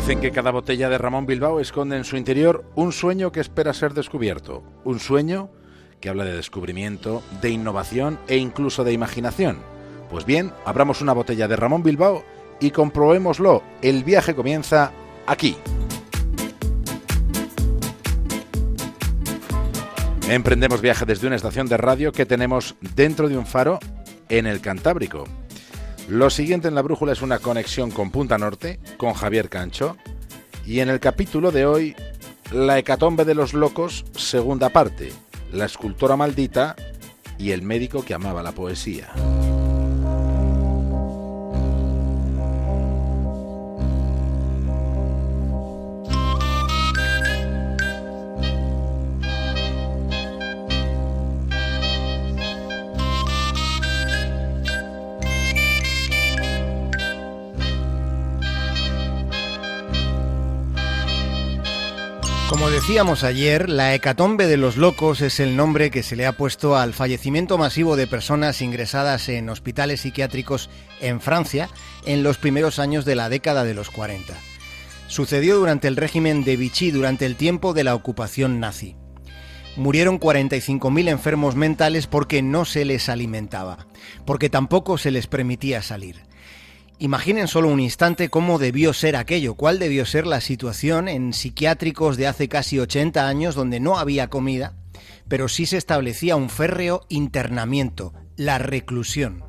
Dicen que cada botella de Ramón Bilbao esconde en su interior un sueño que espera ser descubierto. Un sueño que habla de descubrimiento, de innovación e incluso de imaginación. Pues bien, abramos una botella de Ramón Bilbao y comprobémoslo. El viaje comienza aquí. Emprendemos viaje desde una estación de radio que tenemos dentro de un faro en el Cantábrico. Lo siguiente en la brújula es una conexión con Punta Norte, con Javier Cancho, y en el capítulo de hoy, La hecatombe de los locos, segunda parte, la escultora maldita y el médico que amaba la poesía. Decíamos ayer, la hecatombe de los locos es el nombre que se le ha puesto al fallecimiento masivo de personas ingresadas en hospitales psiquiátricos en Francia en los primeros años de la década de los 40. Sucedió durante el régimen de Vichy durante el tiempo de la ocupación nazi. Murieron 45.000 enfermos mentales porque no se les alimentaba, porque tampoco se les permitía salir. Imaginen solo un instante cómo debió ser aquello, cuál debió ser la situación en psiquiátricos de hace casi 80 años donde no había comida, pero sí se establecía un férreo internamiento, la reclusión.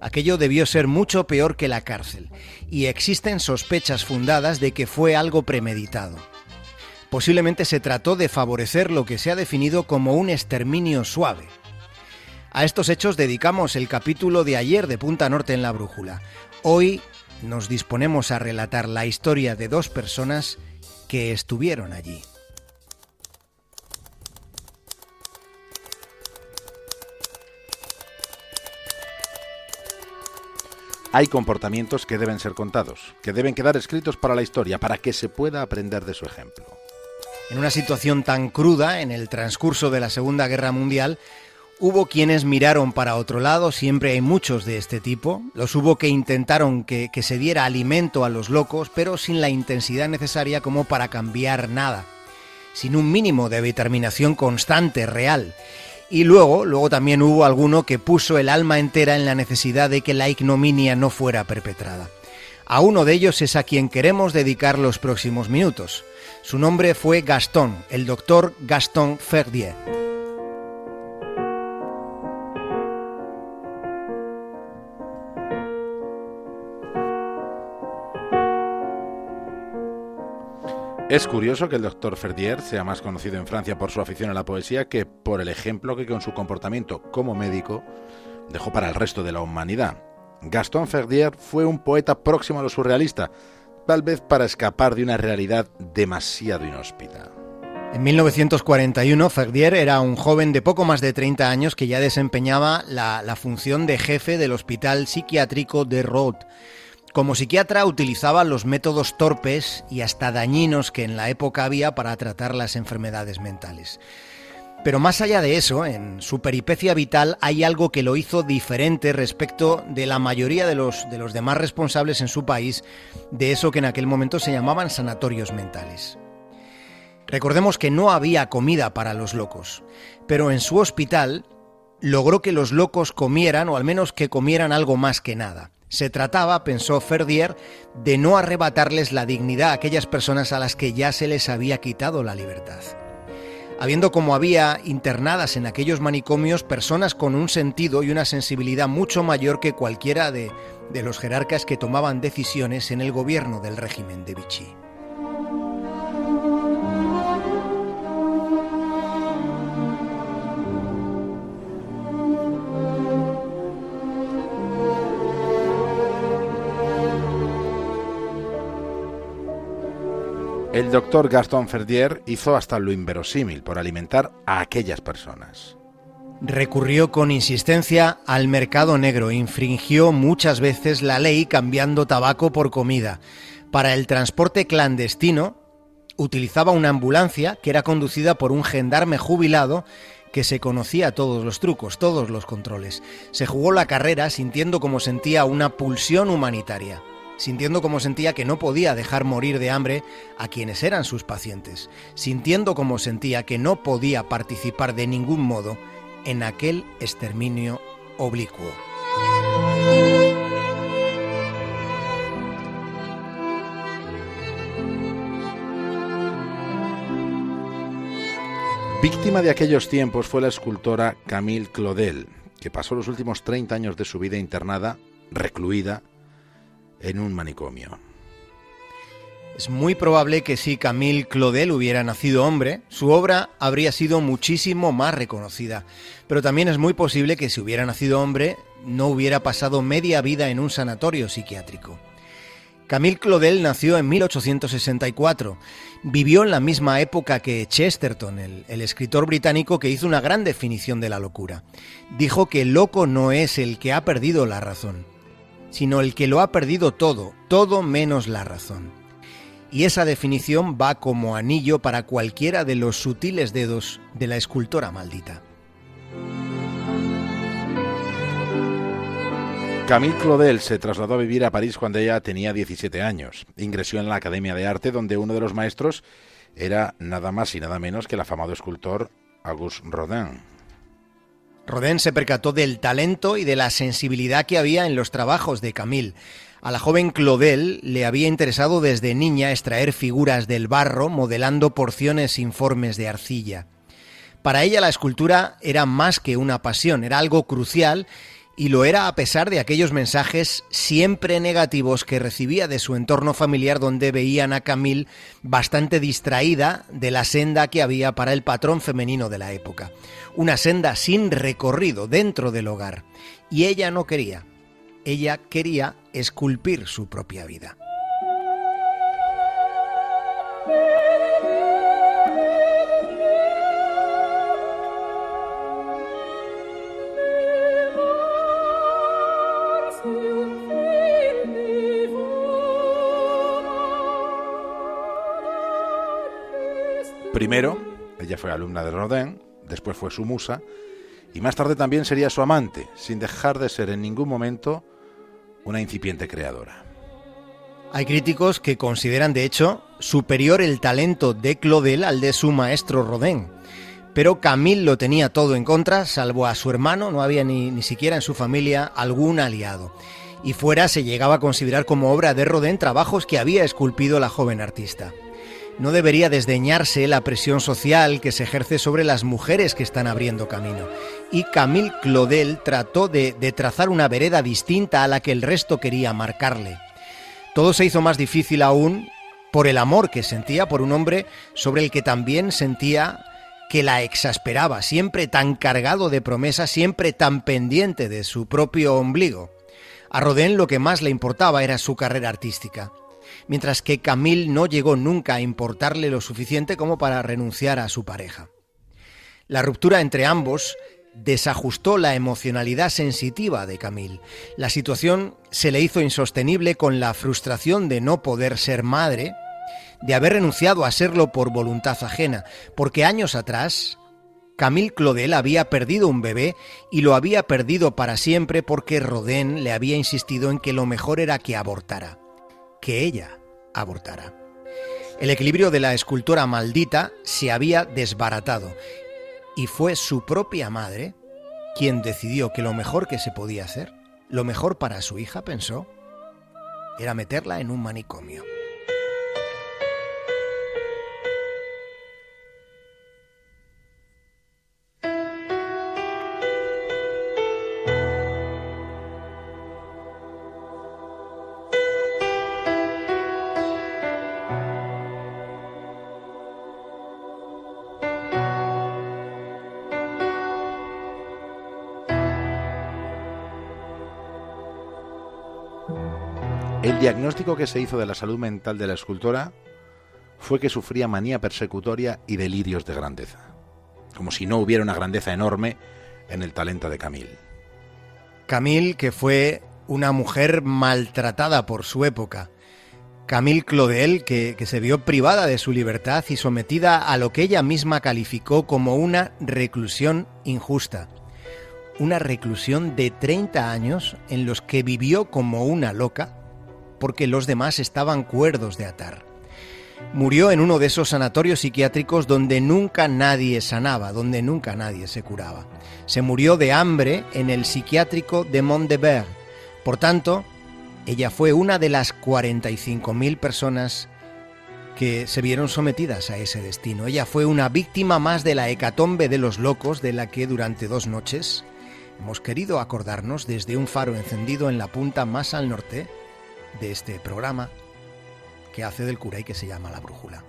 Aquello debió ser mucho peor que la cárcel, y existen sospechas fundadas de que fue algo premeditado. Posiblemente se trató de favorecer lo que se ha definido como un exterminio suave. A estos hechos dedicamos el capítulo de ayer de Punta Norte en la Brújula, Hoy nos disponemos a relatar la historia de dos personas que estuvieron allí. Hay comportamientos que deben ser contados, que deben quedar escritos para la historia, para que se pueda aprender de su ejemplo. En una situación tan cruda, en el transcurso de la Segunda Guerra Mundial, Hubo quienes miraron para otro lado, siempre hay muchos de este tipo. Los hubo que intentaron que, que, se diera alimento a los locos, pero sin la intensidad necesaria como para cambiar nada. Sin un mínimo de determinación constante, real. Y luego, luego también hubo alguno que puso el alma entera en la necesidad de que la ignominia no fuera perpetrada. A uno de ellos es a quien queremos dedicar los próximos minutos. Su nombre fue Gastón, el doctor Gaston Ferdier. Es curioso que el doctor Ferdier sea más conocido en Francia por su afición a la poesía que por el ejemplo que con su comportamiento como médico dejó para el resto de la humanidad. Gaston Ferdier fue un poeta próximo a lo surrealista, tal vez para escapar de una realidad demasiado inhóspita. En 1941, Ferdier era un joven de poco más de 30 años que ya desempeñaba la, la función de jefe del Hospital Psiquiátrico de Rhodes como psiquiatra utilizaba los métodos torpes y hasta dañinos que en la época había para tratar las enfermedades mentales. Pero más allá de eso, en su peripecia vital hay algo que lo hizo diferente respecto de la mayoría de los, de los demás responsables en su país de eso que en aquel momento se llamaban sanatorios mentales. Recordemos que no había comida para los locos, pero en su hospital logró que los locos comieran, o al menos que comieran algo más que nada. Se trataba, pensó Ferdier, de no arrebatarles la dignidad a aquellas personas a las que ya se les había quitado la libertad. Habiendo como había internadas en aquellos manicomios personas con un sentido y una sensibilidad mucho mayor que cualquiera de, de los jerarcas que tomaban decisiones en el gobierno del régimen de Vichy. El doctor Gaston Ferdier hizo hasta lo inverosímil por alimentar a aquellas personas. Recurrió con insistencia al mercado negro, infringió muchas veces la ley cambiando tabaco por comida. Para el transporte clandestino, utilizaba una ambulancia que era conducida por un gendarme jubilado que se conocía todos los trucos, todos los controles. Se jugó la carrera sintiendo como sentía una pulsión humanitaria. Sintiendo como sentía que no podía dejar morir de hambre a quienes eran sus pacientes, sintiendo como sentía que no podía participar de ningún modo en aquel exterminio oblicuo. Víctima de aquellos tiempos fue la escultora Camille Claudel, que pasó los últimos 30 años de su vida internada, recluida, en un manicomio. Es muy probable que si Camille Claudel hubiera nacido hombre, su obra habría sido muchísimo más reconocida. Pero también es muy posible que si hubiera nacido hombre, no hubiera pasado media vida en un sanatorio psiquiátrico. Camille Claudel nació en 1864. Vivió en la misma época que Chesterton, el, el, escritor británico que hizo una gran definición de la locura. Dijo que el loco no es el que ha perdido la razón, sino el que lo ha perdido todo, todo menos la razón. Y esa definición va como anillo para cualquiera de los sutiles dedos de la escultora maldita. Camille Claudel se trasladó a vivir a París cuando ella tenía 17 años. Ingresó en la Academia de Arte, donde uno de los maestros era nada más y nada menos que el afamado escultor Auguste Rodin. Rodin se percató del talento y de la sensibilidad que había en los trabajos de Camille. A la joven Claudel le había interesado desde niña extraer figuras del barro modelando porciones informes de arcilla. Para ella la escultura era más que una pasión, era algo crucial y lo era a pesar de aquellos mensajes siempre negativos que recibía de su entorno familiar donde veían a Camille bastante distraída de la senda que había para el patrón femenino de la época. Una senda sin recorrido dentro del hogar. Y ella no quería. Ella quería esculpir su propia vida. Primero, ella fue alumna de Rodin, después fue su musa, y más tarde también sería su amante, sin dejar de ser en ningún momento una incipiente creadora. Hay críticos que consideran, de hecho, superior el talento de Claudel al de su maestro Rodin. Pero Camille lo tenía todo en contra, salvo a su hermano, no había ni, ni siquiera en su familia algún aliado. Y fuera se llegaba a considerar como obra de Rodin trabajos que había esculpido la joven artista no debería desdeñarse la presión social que se ejerce sobre las mujeres que están abriendo camino. Y Camille Claudel trató de, trazar una vereda distinta a la que el resto quería marcarle. Todo se hizo más difícil aún por el amor que sentía por un hombre sobre el que también sentía que la exasperaba, siempre tan cargado de promesas, siempre tan pendiente de su propio ombligo. A Rodin lo que más le importaba era su carrera artística mientras que Camille no llegó nunca a importarle lo suficiente como para renunciar a su pareja. La ruptura entre ambos desajustó la emocionalidad sensitiva de Camille. La situación se le hizo insostenible con la frustración de no poder ser madre, de haber renunciado a serlo por voluntad ajena, porque años atrás Camille Claudel había perdido un bebé y lo había perdido para siempre porque Rodin le había insistido en que lo mejor era que abortara que ella abortara. El equilibrio de la escultora maldita se había desbaratado y fue su propia madre quien decidió que lo mejor que se podía hacer, lo mejor para su hija, pensó, era meterla en un manicomio. El diagnóstico que se hizo de la salud mental de la escultora fue que sufría manía persecutoria y delirios de grandeza, como si no hubiera una grandeza enorme en el talento de Camille. Camille, que fue una mujer maltratada por su época. Camille Claudel, que, que, se vio privada de su libertad y sometida a lo que ella misma calificó como una reclusión injusta. Una reclusión de 30 años en los que vivió como una loca porque los demás estaban cuerdos de atar. Murió en uno de esos sanatorios psiquiátricos donde nunca nadie sanaba, donde nunca nadie se curaba. Se murió de hambre en el psiquiátrico de Mondebert. Por tanto, ella fue una de las 45.000 personas que se vieron sometidas a ese destino. Ella fue una víctima más de la hecatombe de los locos de la que durante dos noches hemos querido acordarnos desde un faro encendido en la punta más al norte de este programa que hace del cura y que se llama La Brújula.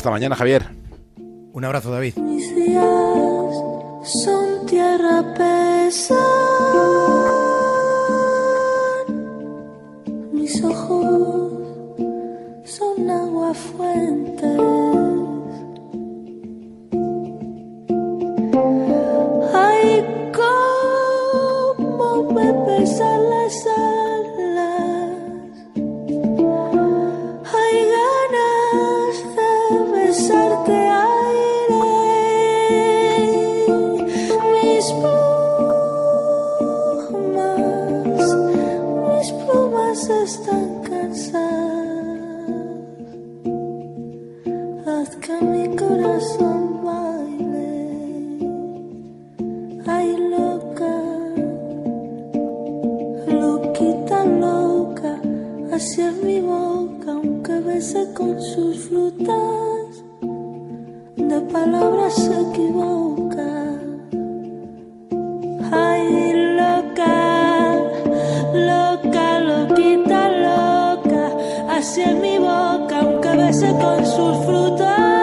Hasta mañana, Javier. Un abrazo, David. Mis días son tierra pesada. Mis ojos son agua fuente. Están cansadas. Haz que mi corazón con sus frutas, de palabras equivoca. Ay, loca, loca, loquita, loca, hacia mi boca, aunque bese con sus frutas,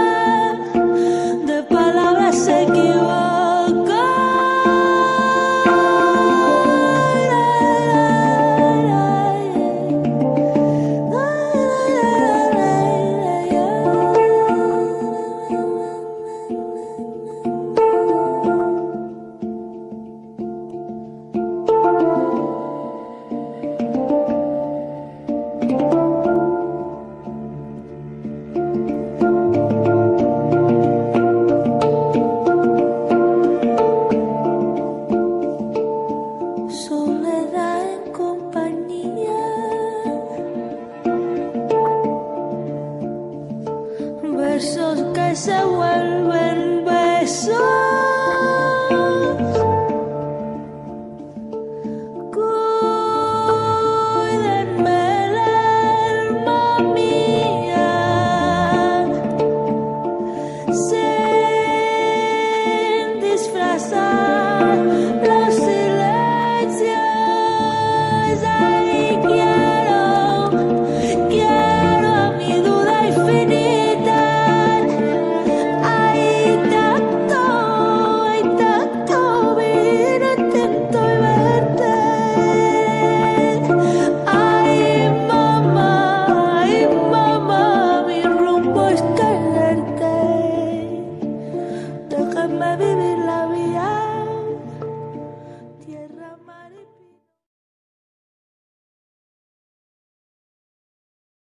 so